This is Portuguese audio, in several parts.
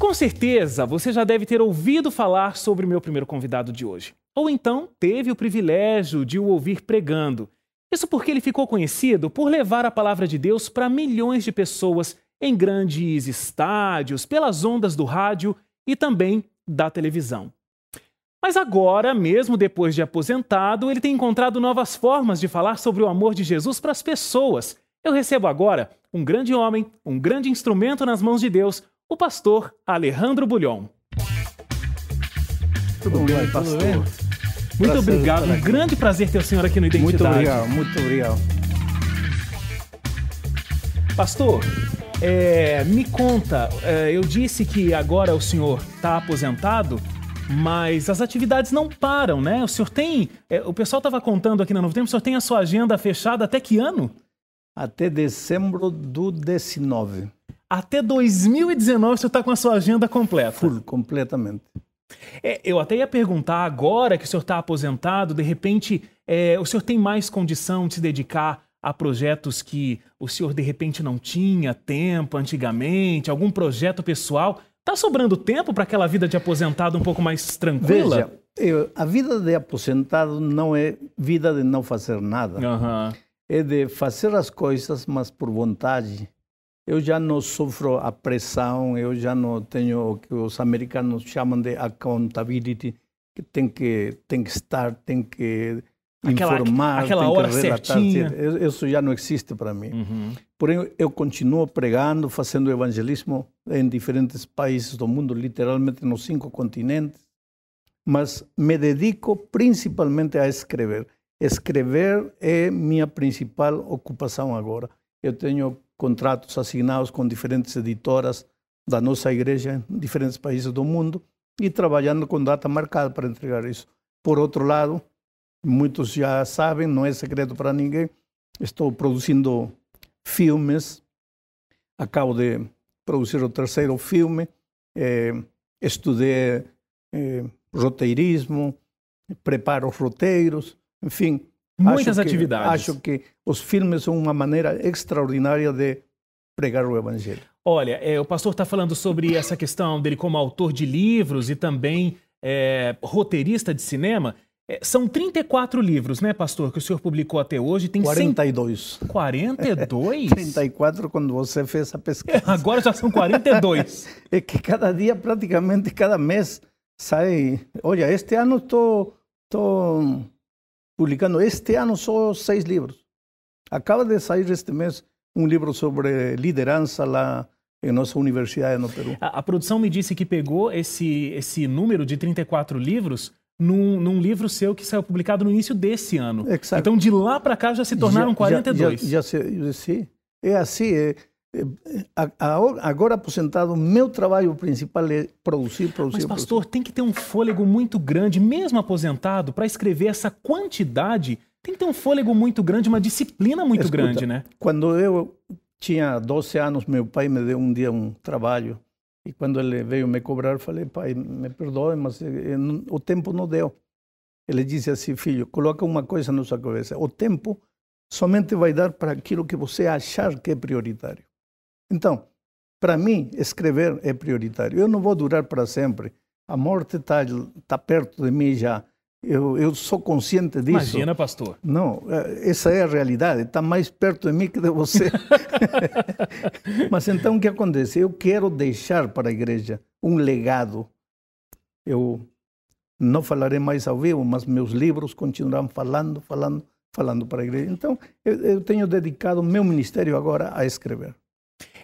Com certeza você já deve ter ouvido falar sobre o meu primeiro convidado de hoje. Ou então teve o privilégio de o ouvir pregando. Isso porque ele ficou conhecido por levar a palavra de Deus para milhões de pessoas em grandes estádios, pelas ondas do rádio e também da televisão. Mas agora, mesmo depois de aposentado, ele tem encontrado novas formas de falar sobre o amor de Jesus para as pessoas. Eu recebo agora um grande homem, um grande instrumento nas mãos de Deus, o pastor Alejandro Bulhon. Tudo bem, pastor? Tudo bem? Muito prazer obrigado, um grande prazer ter o senhor aqui no Identidade. Muito obrigado, muito obrigado. Pastor, é, me conta, é, eu disse que agora o senhor está aposentado, mas as atividades não param, né? O senhor tem. É, o pessoal estava contando aqui na Novo Tempo, o senhor tem a sua agenda fechada até que ano? Até dezembro do 19. Até 2019 o senhor está com a sua agenda completa? Full, completamente. É, eu até ia perguntar agora que o senhor está aposentado, de repente, é, o senhor tem mais condição de se dedicar a projetos que o senhor de repente não tinha tempo antigamente, algum projeto pessoal? Tá sobrando tempo para aquela vida de aposentado um pouco mais tranquila? Veja, eu, a vida de aposentado não é vida de não fazer nada. Uhum. É de fazer as coisas, mas por vontade. Eu já não sofro a pressão, eu já não tenho o que os americanos chamam de accountability, que tem que, tem que estar, tem que aquela, informar, aquela tem hora que relatar. certinha. Isso já não existe para mim. Uhum. Porém, eu continuo pregando, fazendo evangelismo em diferentes países do mundo, literalmente nos cinco continentes, mas me dedico principalmente a escrever. Escrever é minha principal ocupação agora. Eu tenho contratos assinados com diferentes editoras da nossa igreja em diferentes países do mundo e trabalhando com data marcada para entregar isso. Por outro lado, muitos já sabem, não é segredo para ninguém, estou produzindo filmes. Acabo de produzir o terceiro filme. Eh, estudei eh, roteirismo, preparo roteiros, enfim. Muitas acho atividades. Que, acho que os filmes são uma maneira extraordinária de pregar o evangelho. Olha, é, o pastor está falando sobre essa questão dele como autor de livros e também é, roteirista de cinema. É, são 34 livros, né, pastor, que o senhor publicou até hoje. Tem 42. 100... 42? 34 quando você fez a pesquisa. Agora já são 42. é que cada dia, praticamente cada mês, sai. Olha, este ano estou publicando, este ano só seis livros. Acaba de sair este mês um livro sobre liderança lá em nossa universidade no Peru. A, a produção me disse que pegou esse, esse número de 34 livros num, num, livro seu que saiu publicado no início desse ano. Exato. Então, de lá para cá já se tornaram já, 42. Já, já, já sim. É assim. É, agora aposentado, meu trabalho principal é produzir, produzir. Mas, pastor, produzir. tem que ter um fôlego muito grande, mesmo aposentado, para escrever essa quantidade. Tem que ter um fôlego muito grande, uma disciplina muito Escuta, grande, né? Quando eu tinha 12 anos, meu pai me deu um dia um trabalho e quando ele veio me cobrar, falei, pai, me perdoe, mas eh, o tempo não deu. Ele disse assim, filho, coloca uma coisa na sua cabeça: o tempo somente vai dar para aquilo que você achar que é prioritário. Então, para mim, escrever é prioritário. Eu não vou durar para sempre. A morte está tá perto de mim já. Eu, eu sou consciente disso. Imagina, pastor. Não, essa é a realidade. Está mais perto de mim que de você. Mas então o que acontece? Eu quero deixar para a igreja um legado. Eu não falarei mais ao vivo, mas meus livros continuarão falando, falando, falando para a igreja. Então, eu, eu tenho dedicado meu ministério agora a escrever.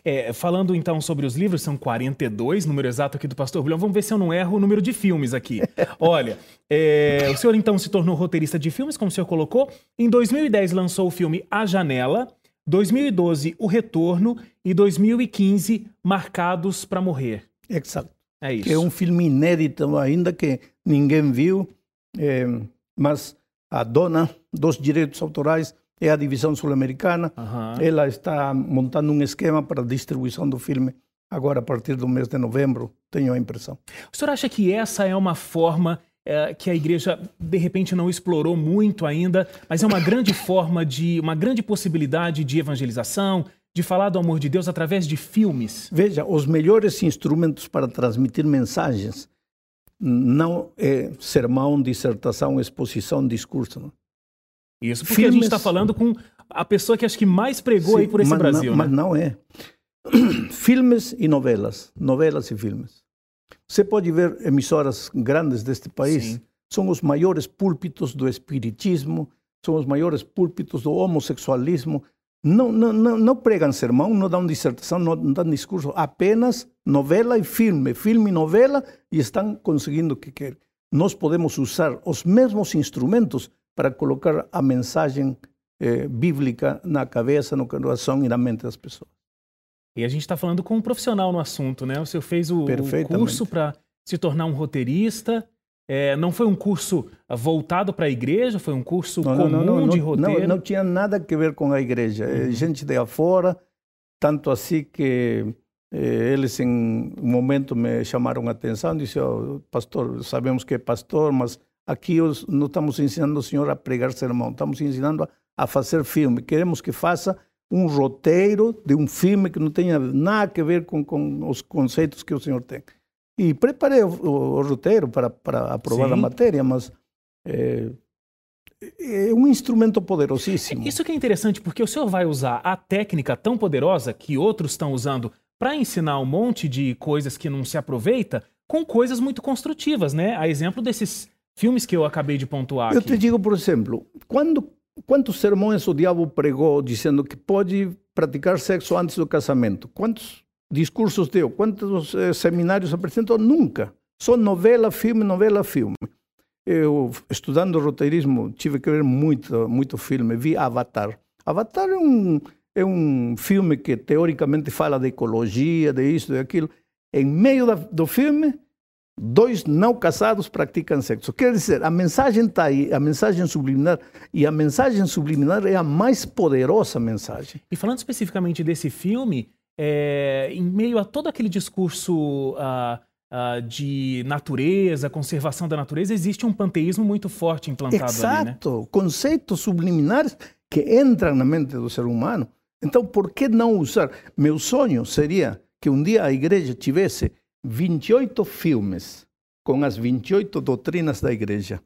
É, falando então sobre os livros, são 42, número exato aqui do Pastor Bilhão. Vamos ver se eu não erro o número de filmes aqui. Olha, é, o senhor então se tornou roteirista de filmes, como o senhor colocou. Em 2010 lançou o filme A Janela, 2012 O Retorno e 2015 Marcados para Morrer. Exato. É isso. Que é um filme inédito ainda que ninguém viu, é, mas a dona dos direitos autorais é a divisão sul-americana. Uhum. Ela está montando um esquema para a distribuição do filme agora a partir do mês de novembro, tenho a impressão. O senhor acha que essa é uma forma é, que a igreja de repente não explorou muito ainda, mas é uma grande forma de, uma grande possibilidade de evangelização, de falar do amor de Deus através de filmes? Veja, os melhores instrumentos para transmitir mensagens não é sermão, dissertação, exposição, discurso. Não? Isso porque Filmes... a gente está falando com a pessoa que acho que mais pregou Sim, aí por esse mas Brasil. Não, né? Mas não é. filmes e novelas. Novelas e filmes. Você pode ver emissoras grandes deste país, Sim. são os maiores púlpitos do espiritismo, são os maiores púlpitos do homossexualismo. Não, não, não, não pregam sermão, não dão dissertação, não dão discurso, apenas novela e filme, filme e novela, e estão conseguindo o que querem. Nós podemos usar os mesmos instrumentos para colocar a mensagem eh, bíblica na cabeça, no coração e na mente das pessoas. E a gente está falando com um profissional no assunto, né? O senhor fez o, o curso para se tornar um roteirista. É, não foi um curso voltado para a igreja, foi um curso não, comum não, não, de roteiro? Não, não tinha nada a ver com a igreja. É uhum. Gente de afora, tanto assim que eh, eles em um momento me chamaram a atenção, disseram, oh, pastor, sabemos que é pastor, mas aqui os, não estamos ensinando o senhor a pregar sermão, estamos ensinando a, a fazer filme. Queremos que faça um roteiro de um filme que não tenha nada a ver com, com os conceitos que o senhor tem. E preparei o, o, o roteiro para, para aprovar Sim. a matéria, mas é, é, um instrumento poderosíssimo. Isso que é interessante, porque o senhor vai usar a técnica tão poderosa que outros estão usando para ensinar um monte de coisas que não se aproveita com coisas muito construtivas, né? A exemplo desses filmes que eu acabei de pontuar. Eu aqui. te digo, por exemplo, quando Quantos sermões o diabo pregou dizendo que pode praticar sexo antes do casamento? Quantos discursos deu? Quantos eh, seminários apresentou? Nunca. Só novela, filme, novela, filme. Eu, estudando roteirismo, tive que ver muito, muito filme. Vi Avatar. Avatar é um, é um filme que teoricamente fala de ecologia, de isso, de aquilo. Em meio da, do filme, dois não casados praticam sexo. Quer dizer, a mensagem está aí, a mensagem subliminar, e a mensagem subliminar é a mais poderosa mensagem. E falando especificamente desse filme, é, em meio a todo aquele discurso uh, uh, de natureza, conservação da natureza, existe um panteísmo muito forte implantado Exato. ali, né? Exato, conceitos subliminares que entram na mente do ser humano. Então, por que não usar? Meu sonho seria que um dia a igreja tivesse 28 filmes com as 28 doutrinas da igreja.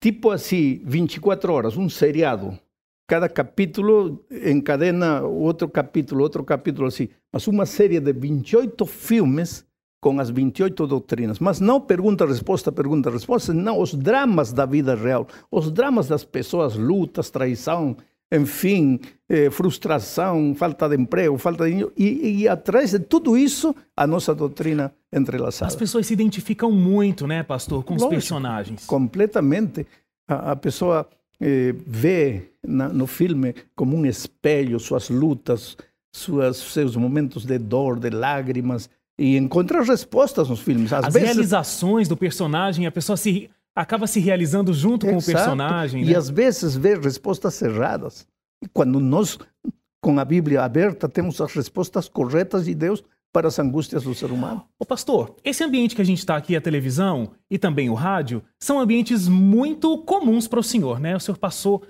Tipo assim, 24 horas, um seriado. Cada capítulo encadena outro capítulo, outro capítulo assim. Mas uma série de 28 filmes com as 28 doutrinas. Mas não pergunta-resposta, pergunta-resposta, não os dramas da vida real, os dramas das pessoas, lutas, traição, enfim, eh, frustração, falta de emprego, falta de dinheiro. E, e, atrás de tudo isso, a nossa doutrina entrelaçada. As pessoas se identificam muito, né, pastor, com Lógico, os personagens. Completamente. A, a pessoa eh, vê na, no filme como um espelho suas lutas, suas, seus momentos de dor, de lágrimas, e encontra respostas nos filmes. Às As vezes... realizações do personagem, a pessoa se acaba se realizando junto Exato. com o personagem. E né? às vezes vê respostas erradas. E quando nós, com a Bíblia aberta, temos as respostas corretas de Deus para as angústias do ser humano. Ô pastor, esse ambiente que a gente está aqui, a televisão e também o rádio, são ambientes muito comuns para o senhor, né? O senhor passou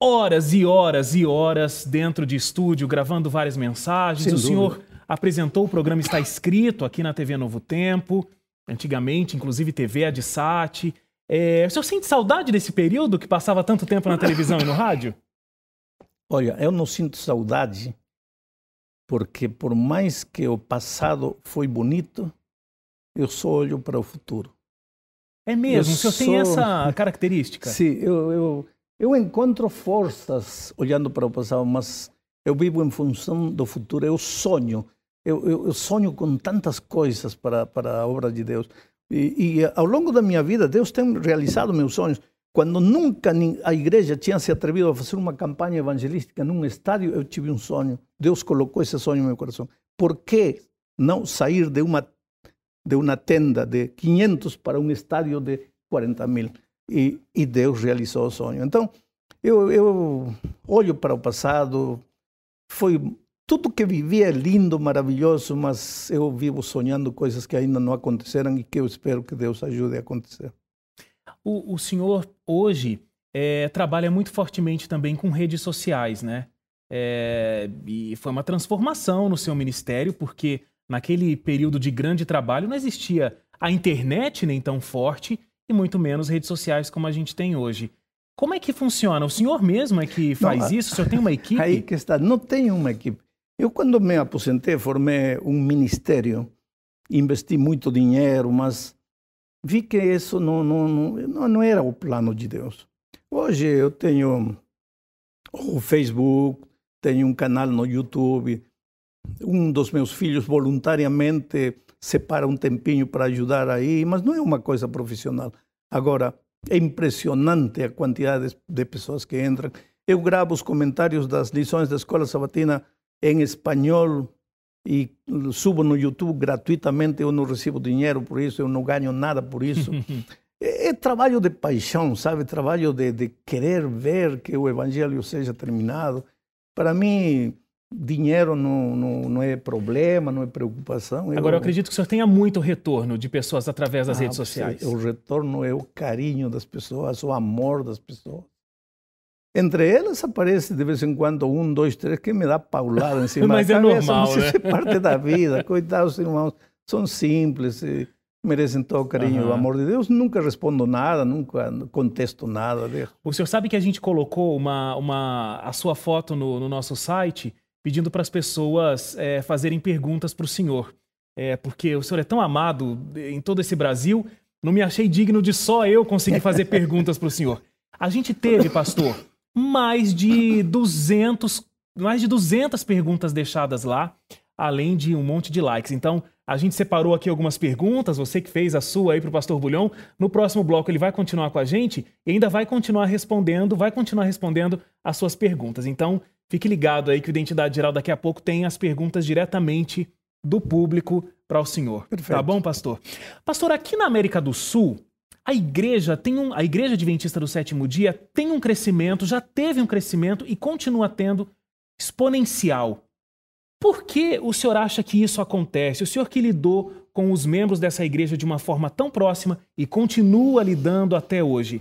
horas e horas e horas dentro de estúdio gravando várias mensagens. Sem o dúvida. senhor apresentou o programa Está Escrito aqui na TV Novo Tempo antigamente, inclusive TV Adisat. É, o senhor sente saudade desse período que passava tanto tempo na televisão e no rádio? Olha, eu não sinto saudade, porque por mais que o passado foi bonito, eu só olho para o futuro. É mesmo? Eu o senhor sou... tem essa característica? Sim, eu, eu, eu encontro forças olhando para o passado, mas eu vivo em função do futuro, eu sonho eu, eu, eu sonho com tantas coisas para, para a obra de Deus. E, e, ao longo da minha vida, Deus tem realizado meus sonhos. Quando nunca a igreja tinha se atrevido a fazer uma campanha evangelística num estádio, eu tive um sonho. Deus colocou esse sonho no meu coração. Por que não sair de uma, de uma tenda de 500 para um estádio de 40 mil? E, e Deus realizou o sonho. Então, eu, eu olho para o passado, foi tudo que vivi é lindo, maravilhoso, mas eu vivo sonhando coisas que ainda não aconteceram e que eu espero que Deus ajude a acontecer. O, o senhor hoje é, trabalha muito fortemente também com redes sociais, né? é, e foi uma transformação no seu ministério, porque naquele período de grande trabalho não existia a internet nem tão forte e muito menos redes sociais como a gente tem hoje. Como é que funciona? O senhor mesmo é que faz não, isso? O senhor tem uma equipe? Aí que está, não tenho uma equipe. Eu, quando me aposentei, formei um ministério, investi muito dinheiro, mas vi que isso não, não, não, não era o plano de Deus. Hoje eu tenho o Facebook, tenho um canal no YouTube. Um dos meus filhos voluntariamente separa um tempinho para ajudar aí, mas não é uma coisa profissional. Agora, é impressionante a quantidade de pessoas que entram. Eu gravo os comentários das lições da escola sabatina em espanhol e subo no YouTube gratuitamente. Eu não recebo dinheiro por isso, eu não ganho nada por isso. é, é, trabalho de paixão, sabe? Trabalho de, de querer ver que o evangelho seja terminado. Para mim, dinheiro não, não, não, é problema, não é preocupação. Agora, eu acredito que o senhor tenha muito retorno de pessoas através das ah, redes sociais. O retorno é o carinho das pessoas, o amor das pessoas. Entre elas aparece de vez em quando um, dois, três que me dá paulada em cima Mas da é cabeça. Normal, mas né? isso é parte da vida. Coitados irmãos, são simples, merecem todo o carinho uhum. o amor de Deus. Nunca respondo nada, nunca contesto nada. O senhor sabe que a gente colocou uma, uma, a sua foto no, no nosso site pedindo para as pessoas é, fazerem perguntas para o senhor. É, porque o senhor é tão amado em todo esse Brasil, não me achei digno de só eu conseguir fazer perguntas para o senhor. A gente teve, pastor, mais de 200, mais de 200 perguntas deixadas lá, além de um monte de likes. Então, a gente separou aqui algumas perguntas, você que fez a sua aí para o Pastor Bulhão. No próximo bloco ele vai continuar com a gente e ainda vai continuar respondendo, vai continuar respondendo as suas perguntas. Então, fique ligado aí que o Identidade Geral daqui a pouco tem as perguntas diretamente do público para o senhor. Tá Perfeito. Tá bom, pastor? Pastor, aqui na América do Sul, a igreja tem um, a igreja adventista do sétimo dia tem um crescimento, já teve um crescimento e continua tendo exponencial. Por que o senhor acha que isso acontece? O senhor que lidou com os membros dessa igreja de uma forma tão próxima e continua lidando até hoje.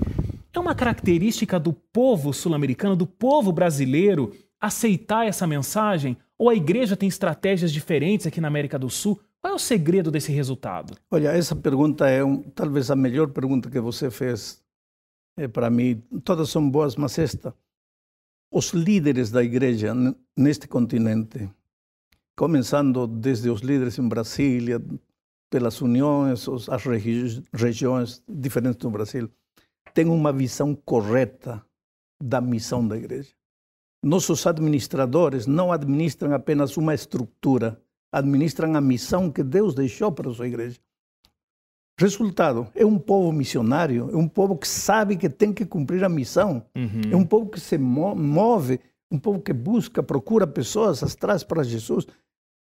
É uma característica do povo sul-americano, do povo brasileiro, aceitar essa mensagem? Ou a igreja tem estratégias diferentes aqui na América do Sul? Qual é o segredo desse resultado? Olha, essa pergunta é um, talvez a melhor pergunta que você fez é, para mim. Todas são boas, mas esta. Os líderes da igreja neste continente, começando desde os líderes em Brasília, pelas uniões, as regi regiões diferentes do Brasil, têm uma visão correta da missão da igreja. Nossos administradores não administram apenas uma estrutura, administram a missão que Deus deixou para a sua igreja. Resultado, é um povo missionário, é um povo que sabe que tem que cumprir a missão, uhum. é um povo que se move, um povo que busca, procura pessoas, as traz para Jesus.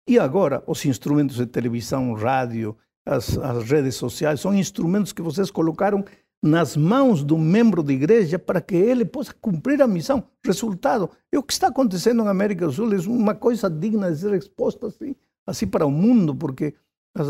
E agora, os instrumentos de televisão, rádio, as, as redes sociais, são instrumentos que vocês colocaram nas mãos do membro da igreja para que ele possa cumprir a missão. Resultado, é o que está acontecendo na América do Sul, é uma coisa digna de ser exposta assim assim para o mundo, porque as,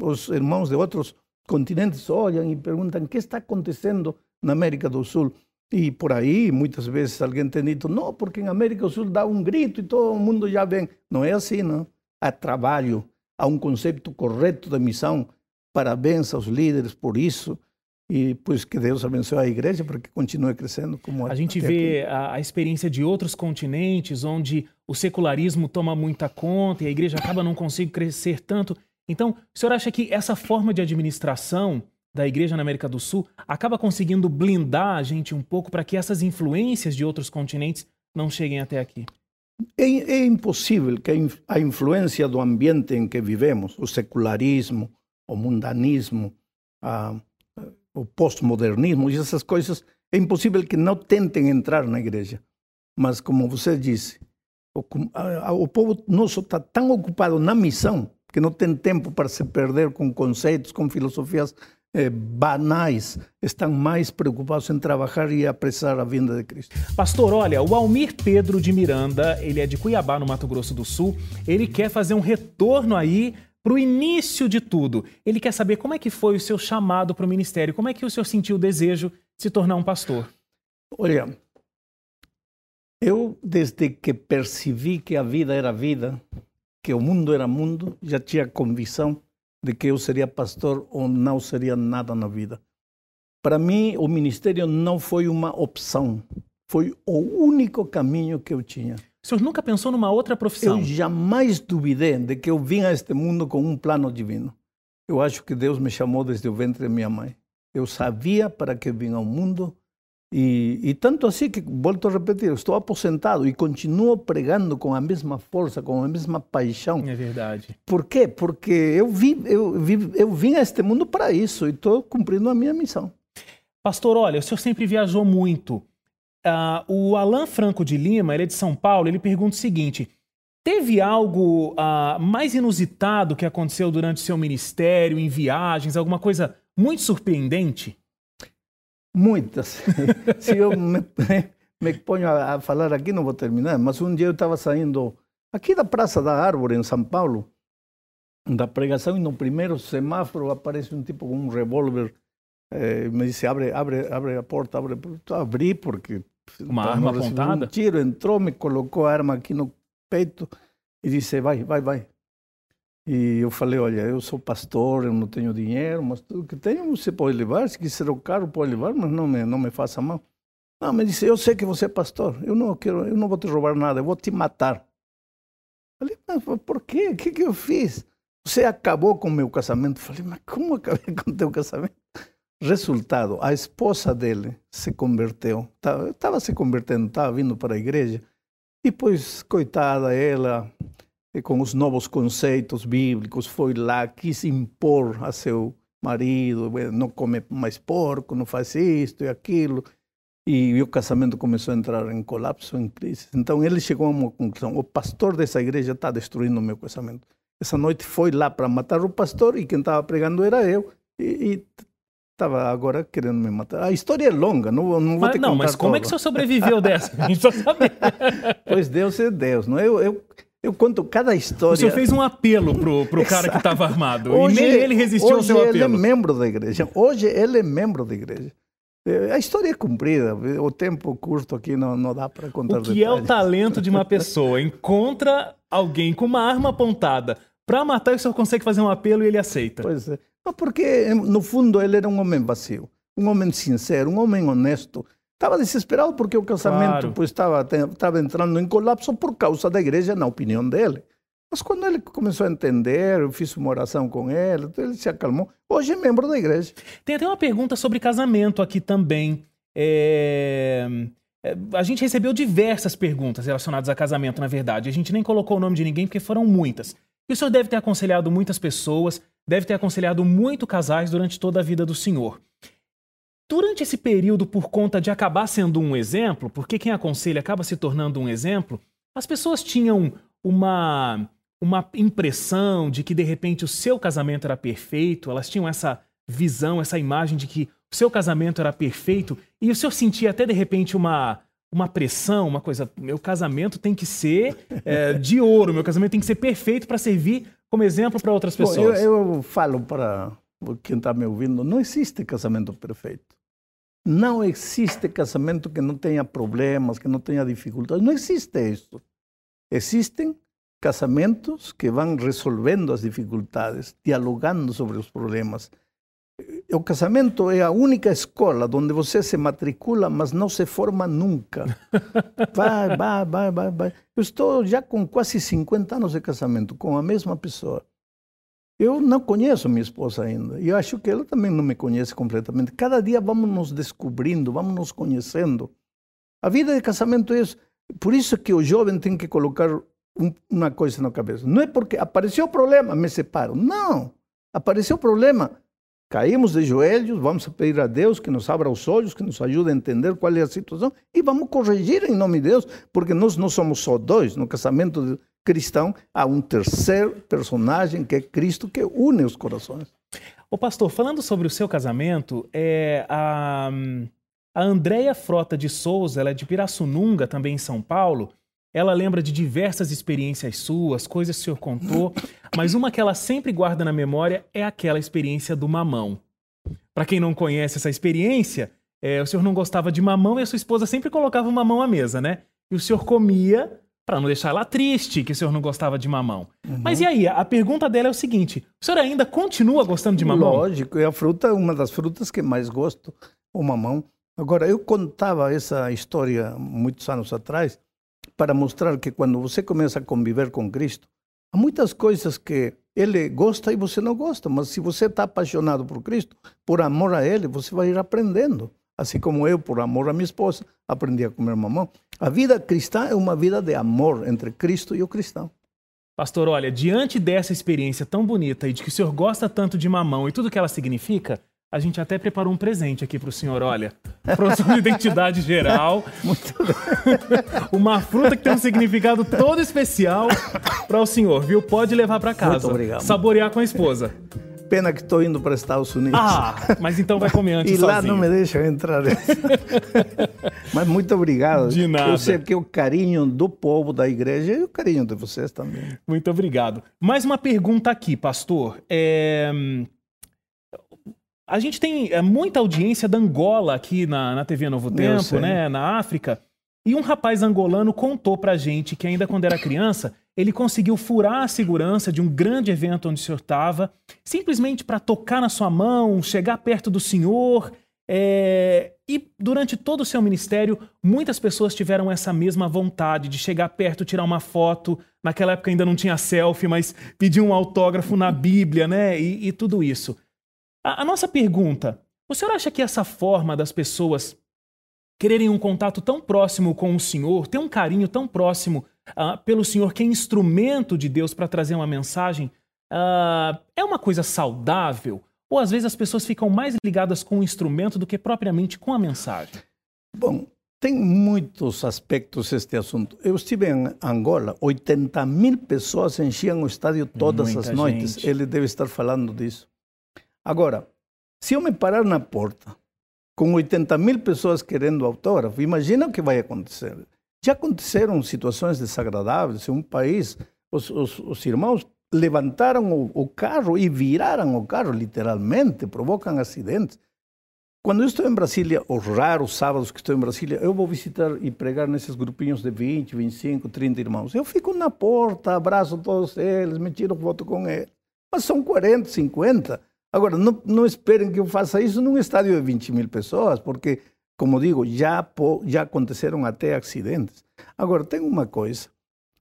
os irmãos de outros continentes olham e perguntam o que está acontecendo na América do Sul. E por aí, muitas vezes, alguém tem dito, não, porque em América do Sul dá um grito e todo mundo já vem. Não é assim, não. Há trabalho, há um conceito correto da missão. Parabéns aos líderes por isso. E pois que Deus abençoe a igreja para que continue crescendo como A gente vê a, a, experiência de outros continentes onde o secularismo toma muita conta e a igreja acaba não conseguindo crescer tanto. Então, o senhor acha que essa forma de administração da igreja na América do Sul acaba conseguindo blindar a gente um pouco para que essas influências de outros continentes não cheguem até aqui? É, é impossível que a influência do ambiente em que vivemos, o secularismo, o mundanismo, a o pós-modernismo e essas coisas, é impossível que não tentem entrar na igreja. Mas, como você disse, o, a, o povo nosso está tão ocupado na missão que não tem tempo para se perder com conceitos, com filosofias eh, banais, estão mais preocupados em trabalhar e apressar a vinda de Cristo. Pastor, olha, o Almir Pedro de Miranda, ele é de Cuiabá, no Mato Grosso do Sul, ele quer fazer um retorno aí para o início de tudo. Ele quer saber como é que foi o seu chamado para o ministério, como é que o senhor sentiu o desejo de se tornar um pastor. Olha, Eu, desde que percebi que a vida era vida, que o mundo era mundo, já tinha convicção de que eu seria pastor ou não seria nada na vida. Para mim, o ministério não foi uma opção, foi o único caminho que eu tinha. O senhor nunca pensou numa outra profissão? Eu jamais duvidei de que eu vim a este mundo com um plano divino. Eu acho que Deus me chamou desde o ventre de minha mãe. Eu sabia para que vim ao mundo e, e, tanto assim que, volto a repetir, estou aposentado e continuo pregando com a mesma força, com a mesma paixão. É verdade. Por quê? Porque eu, vi, eu, vi, eu vim a este mundo para isso e estou cumprindo a minha missão. Pastor, olha, o senhor sempre viajou muito. Uh, o Alan Franco de Lima, ele é de São Paulo, ele pergunta o seguinte: teve algo uh, mais inusitado que aconteceu durante seu ministério, em viagens, alguma coisa muito surpreendente? Muitas. Se eu me, me ponho a, falar aqui, não vou terminar. Mas um dia eu estava saindo aqui da Praça da Árvore, em São Paulo, da pregação, e no primeiro semáforo aparece um tipo com um revólver. Eh, me disse: abre, abre, abre a porta, abre. Abri porque. Uma arma apontada? Um tiro, entrou, me colocou a arma aqui no peito e disse: vai, vai, vai. E eu falei, olha, eu sou pastor, eu não tenho dinheiro, mas tudo que tenho você pode levar, se quiser o carro pode levar, mas não me, não me faça mal. Não, me disse, eu sei que você é pastor, eu não quero, eu não vou te roubar nada, eu vou te matar. Falei, mas por quê? O que, que eu fiz? Você acabou com o meu casamento. Falei, mas como acabei com o teu casamento? Resultado, a esposa dele se converteu, estava se convertendo, estava vindo para a igreja, e pois, coitada, ela com os novos conceitos bíblicos, foi lá, quis impor a seu marido, não come mais porco, não faz isto e aquilo. E, e o casamento começou a entrar em colapso, em crise. Então ele chegou a uma conclusão: o pastor dessa igreja está destruindo o meu casamento. Essa noite foi lá para matar o pastor e quem estava pregando era eu. E estava agora querendo me matar. A história é longa, não, não vou mas, te não, mas como toda. é que o senhor sobreviveu dessa? A gente precisa saber. pois Deus é Deus, não? Eu, eu eu conto cada história. O senhor fez um apelo pro, pro cara que estava armado. Hoje, e nem ele resistiu ao seu apelo. Hoje ele é membro da igreja. Hoje ele é membro da igreja. É, a história é comprida, o tempo curto aqui não, não dá para contar O que detalhes. é o talento de uma pessoa? Encontra alguém com uma arma apontada para matar e o senhor consegue fazer um apelo e ele aceita. Pois é. Porque, no fundo, ele era um homem vazio, um homem sincero, um homem honesto, Estava desesperado porque o casamento claro. estava estava entrando em colapso por causa da igreja, na opinião dele. Mas quando ele começou a entender, eu fiz uma oração com ele, ele se acalmou. Hoje é membro da igreja. Tem até uma pergunta sobre casamento aqui também. É... A gente recebeu diversas perguntas relacionadas a casamento, na verdade. A gente nem colocou o nome de ninguém porque foram muitas. O senhor deve ter aconselhado muitas pessoas, deve ter aconselhado muito casais durante toda a vida do senhor. Durante esse período, por conta de acabar sendo um exemplo, porque quem aconselha acaba se tornando um exemplo, as pessoas tinham uma, uma impressão de que de repente o seu casamento era perfeito, elas tinham essa visão, essa imagem de que o seu casamento era perfeito, e o senhor sentia até de repente uma, uma pressão, uma coisa, meu casamento tem que ser é, de ouro, meu casamento tem que ser perfeito para servir como exemplo para outras pessoas. Bom, eu, eu falo para quem está me ouvindo, não existe casamento perfeito. Não existe casamento que não tenha problemas, que não tenha dificuldades. Não existe isso. Existem casamentos que vão resolvendo as dificuldades, dialogando sobre os problemas. O casamento é a única escola onde você se matricula, mas não se forma nunca. Vai, vai, vai, vai, vai. Eu estou já com quase 50 anos de casamento com a mesma pessoa. Eu não conheço minha esposa ainda. E acho que ela também não me conhece completamente. Cada dia vamos nos descobrindo, vamos nos conhecendo. A vida de casamento é isso. Por isso que o jovem tem que colocar um, uma coisa na cabeça. Não é porque apareceu o problema, me separo. Não. Apareceu o problema, caímos de joelhos, vamos pedir a Deus que nos abra os olhos, que nos ajude a entender qual é a situação e vamos corrigir em nome de Deus, porque nós não somos só dois. No casamento cristão, há um terceiro personagem que é Cristo que une os corações. O pastor, falando sobre o seu casamento, é, a, a Andréia Frota de Souza, ela é de Pirassununga, também em São Paulo. Ela lembra de diversas experiências suas, coisas que o senhor contou, mas uma que ela sempre guarda na memória é aquela experiência do mamão. Para quem não conhece essa experiência, é, o senhor não gostava de mamão e a sua esposa sempre colocava o mamão à mesa, né? e o senhor comia para não deixar ela triste que o senhor não gostava de mamão. Uhum. Mas e aí? A pergunta dela é o seguinte: o senhor ainda continua gostando de mamão? Lógico, é a fruta, uma das frutas que mais gosto, o mamão. Agora, eu contava essa história muitos anos atrás para mostrar que quando você começa a conviver com Cristo, há muitas coisas que ele gosta e você não gosta, mas se você está apaixonado por Cristo, por amor a Ele, você vai ir aprendendo. Assim como eu, por amor a minha esposa, aprendi a comer mamão. A vida cristã é uma vida de amor entre Cristo e o cristão. Pastor, olha, diante dessa experiência tão bonita e de que o senhor gosta tanto de mamão e tudo que ela significa, a gente até preparou um presente aqui para o senhor, olha. Profissão de identidade geral. Muito Uma fruta que tem um significado todo especial para o senhor, viu? Pode levar para casa. Muito obrigado. Saborear com a esposa. Pena que estou indo para os Estados Unidos. Ah, mas então vai comer antes E sozinho. lá não me deixam entrar. mas muito obrigado. De nada. Eu sei que o carinho do povo da igreja e o carinho de vocês também. Muito obrigado. Mais uma pergunta aqui, pastor. É... A gente tem é, muita audiência da Angola aqui na, na TV Novo Tempo, né? Na África. E um rapaz angolano contou pra gente que ainda quando era criança, ele conseguiu furar a segurança de um grande evento onde o senhor estava, simplesmente para tocar na sua mão, chegar perto do senhor. É... E durante todo o seu ministério, muitas pessoas tiveram essa mesma vontade de chegar perto, tirar uma foto. Naquela época ainda não tinha selfie, mas pedir um autógrafo na Bíblia, né? E, e tudo isso. A, a nossa pergunta: o senhor acha que essa forma das pessoas quererem um contato tão próximo com o Senhor, ter um carinho tão próximo uh, pelo Senhor, que é instrumento de Deus para trazer uma mensagem, uh, é uma coisa saudável? Ou às vezes as pessoas ficam mais ligadas com o instrumento do que propriamente com a mensagem? Bom, tem muitos aspectos este assunto. Eu estive em Angola, 80 mil pessoas enchiam o estádio todas Muita as noites. Gente. Ele deve estar falando disso. Agora, se eu me parar na porta com 80 mil pessoas querendo autógrafo, imagina o que vai acontecer. Já aconteceram situações desagradáveis em um país. Os, os, os irmãos levantaram o, o, carro e viraram o carro, literalmente, provocam acidentes. Quando eu estou em Brasília, os raros sábados que estou em Brasília, eu vou visitar e pregar nesses grupinhos de 20, 25, 30 irmãos. Eu fico na porta, abraço todos eles, me tiro foto com eles. Mas são 40, 50. Agora, não, não esperem que eu faça isso num estádio de 20 mil pessoas, porque como digo, já, já aconteceram até acidentes. Agora, tem uma coisa.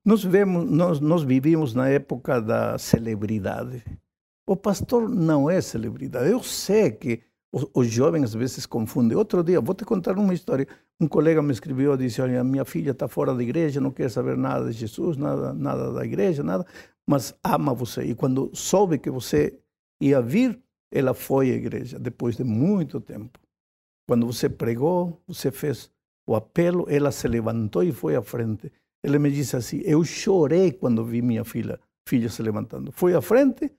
Nós, vemos, nós, nós vivimos na época da celebridade. O pastor não é celebridade. Eu sei que os, os, jovens às vezes confundem. Outro dia, vou te contar uma história. Um colega me escreveu e disse: Olha, minha filha está fora da igreja, não quer saber nada de Jesus, nada, nada da igreja, nada, mas ama você. E quando soube que você ia vir, ela foi à igreja, depois de muito tempo. Quando você pregou, você fez o apelo, ela se levantou e foi à frente. Ele me disse assim: Eu chorei quando vi minha filha, filha se levantando. Foi à frente,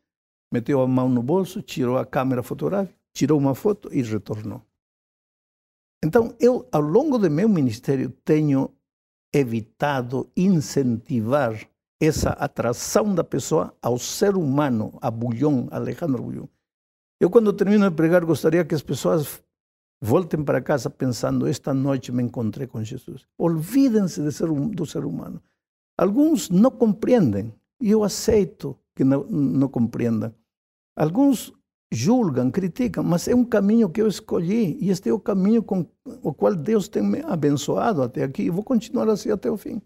meteu a mão no bolso, tirou a câmera fotográfica, tirou uma foto e retornou. Então, eu, ao longo do meu ministério, tenho evitado incentivar essa atração da pessoa ao ser humano, a Bulhão, Alejandro Bulhão. Eu, quando termino de pregar, gostaria que as pessoas Voltem para casa pensando: esta noite me encontrei com Jesus. Olvidem-se do ser humano. Alguns não compreendem, e eu aceito que não, não compreendam. Alguns julgam, criticam, mas é um caminho que eu escolhi, e este é o caminho com o qual Deus tem me abençoado até aqui, e vou continuar assim até o fim.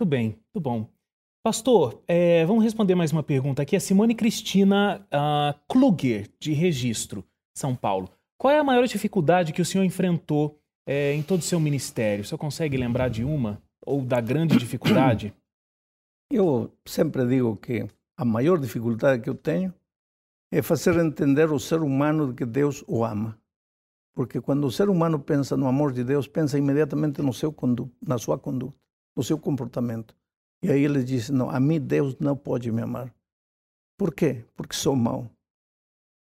Muito bem, muito bom. Pastor, é, vamos responder mais uma pergunta aqui. A Simone Cristina uh, Kluger, de Registro, São Paulo. Qual é a maior dificuldade que o senhor enfrentou é, em todo o seu ministério? O senhor consegue lembrar de uma? Ou da grande dificuldade? Eu sempre digo que a maior dificuldade que eu tenho é fazer entender o ser humano que Deus o ama. Porque quando o ser humano pensa no amor de Deus, pensa imediatamente no seu na sua conduta, no seu comportamento. E aí ele diz: Não, a mim Deus não pode me amar. Por quê? Porque sou mau.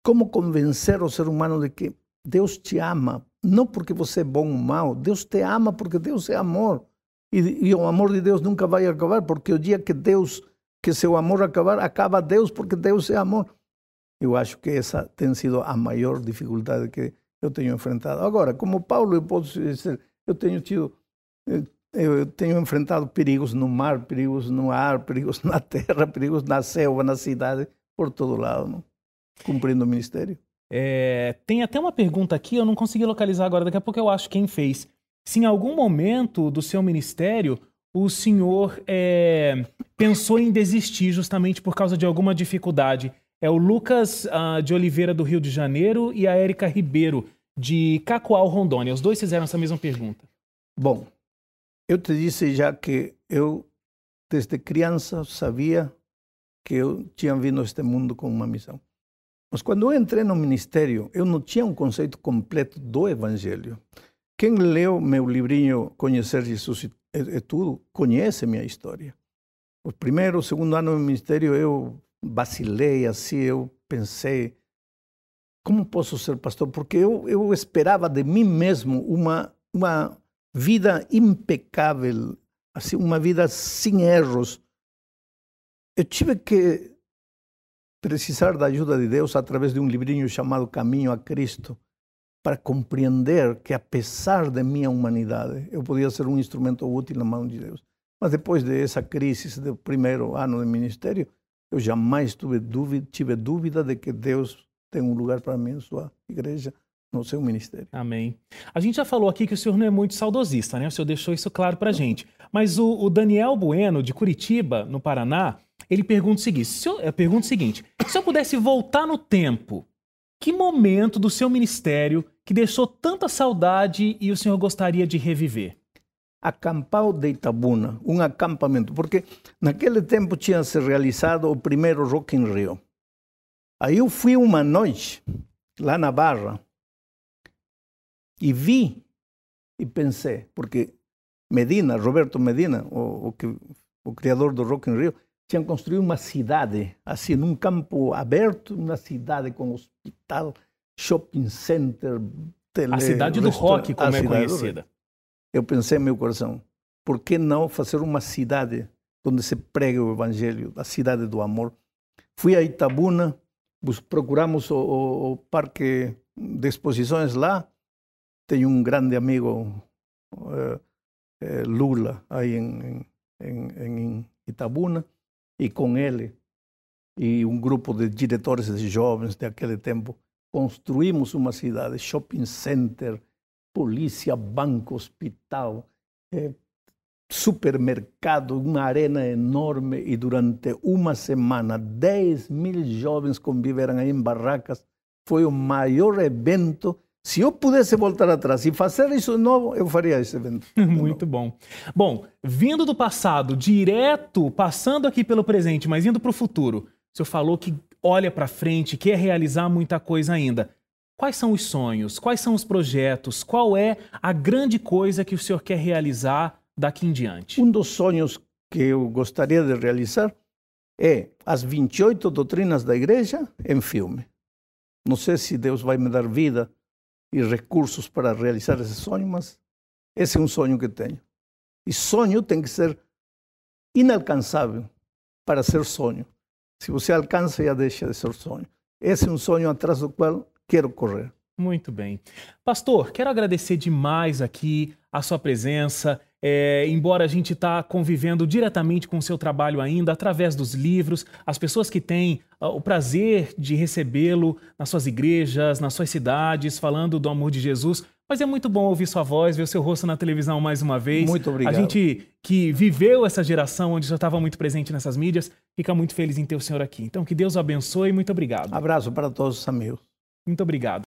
Como convencer o ser humano de que Deus te ama, não porque você é bom ou mal, Deus te ama porque Deus é amor. E, e, o amor de Deus nunca vai acabar, porque o dia que Deus, que seu amor acabar, acaba Deus, porque Deus é amor. Eu acho que essa tem sido a maior dificuldade que eu tenho enfrentado. Agora, como Paulo, eu posso dizer, eu tenho tido eu tenho enfrentado perigos no mar, perigos no ar, perigos na terra, perigos na selva, na cidade, por todo lado, não? cumprindo o ministério. É, tem até uma pergunta aqui, eu não consegui localizar agora, daqui a pouco eu acho quem fez. Se em algum momento do seu ministério o senhor é, pensou em desistir justamente por causa de alguma dificuldade. É o Lucas uh, de Oliveira, do Rio de Janeiro, e a Érica Ribeiro, de Cacoal, Rondônia. Os dois fizeram essa mesma pergunta. Bom, eu te disse já que eu, desde criança, sabia que eu tinha vindo a este mundo com uma missão. Mas quando eu entrei no ministério, eu não tinha um conceito completo do Evangelho. Quem leu meu livrinho Conhecer Jesus e, tudo conhece minha história. O primeiro, o segundo ano no ministério, eu vacilei assim, eu pensei, como posso ser pastor? Porque eu, eu esperava de mim mesmo uma, uma vida impecável, assim, uma vida sem erros. Eu tive que precisar da ajuda de Deus através de um livrinho chamado Caminho a Cristo para compreender que apesar de minha humanidade, eu podia ser um instrumento útil na mão de Deus. Mas depois dessa crise do primeiro ano de ministério, eu jamais tive dúvida, tive dúvida de que Deus tem um lugar para mim em sua igreja, no seu ministério. Amém. A gente já falou aqui que o senhor não é muito saudosista, né? O senhor deixou isso claro para a gente. Mas o, o, Daniel Bueno, de Curitiba, no Paraná, ele pergunta o seguinte: se eu, eh, pergunta o seguinte: se eu pudesse voltar no tempo, que momento do seu ministério que deixou tanta saudade e o senhor gostaria de reviver? Acampau de Itabuna, um acampamento, porque naquele tempo tinha se realizado o primeiro Rock in Rio. Aí eu fui uma noite lá na Barra e vi e pensei, porque Medina, Roberto Medina, o, o, o criador do Rock in Rio, tinha construído uma cidade, assim, num campo aberto, uma cidade com hospital, shopping center, tele, A cidade do rock, como é conhecida. Eu pensei em meu coração, por que não fazer uma cidade onde se prega o evangelho, a cidade do amor? Fui a Itabuna, procuramos o, o, o parque de exposições lá, tenho um grande amigo, uh, uh, Lula, aí em, em, em, Itabuna, e com ele e um grupo de diretores de jovens daquele tempo, construímos uma cidade, shopping center, polícia, banco, hospital, eh, supermercado, uma arena enorme e durante uma semana 10 mil jovens conviveram aí em barracas. Foi o maior evento se eu pudesse voltar atrás e fazer isso de novo, eu faria esse evento. Muito bom. Bom, vindo do passado, direto, passando aqui pelo presente, mas indo para o futuro, o senhor falou que olha para frente, quer realizar muita coisa ainda. Quais são os sonhos? Quais são os projetos? Qual é a grande coisa que o senhor quer realizar daqui em diante? Um dos sonhos que eu gostaria de realizar é as 28 doutrinas da igreja em filme. Não sei se Deus vai me dar vida e recursos para realizar esse sonho, mas esse é um sonho que tenho. E sonho tem que ser inalcançável para ser sonho. Se você alcança, já deixa de ser sonho. Esse é um sonho atrás do qual quero correr. Muito bem. Pastor, quero agradecer demais aqui a sua presença. É, embora a gente está convivendo diretamente com o seu trabalho ainda, através dos livros, as pessoas que têm uh, o prazer de recebê-lo nas suas igrejas, nas suas cidades, falando do amor de Jesus. Mas é muito bom ouvir sua voz, ver o seu rosto na televisão mais uma vez. Muito obrigado. A gente que viveu essa geração onde já estava muito presente nessas mídias, fica muito feliz em ter o senhor aqui. Então, que Deus o abençoe e muito obrigado. Abraço para todos os amigos. Muito obrigado.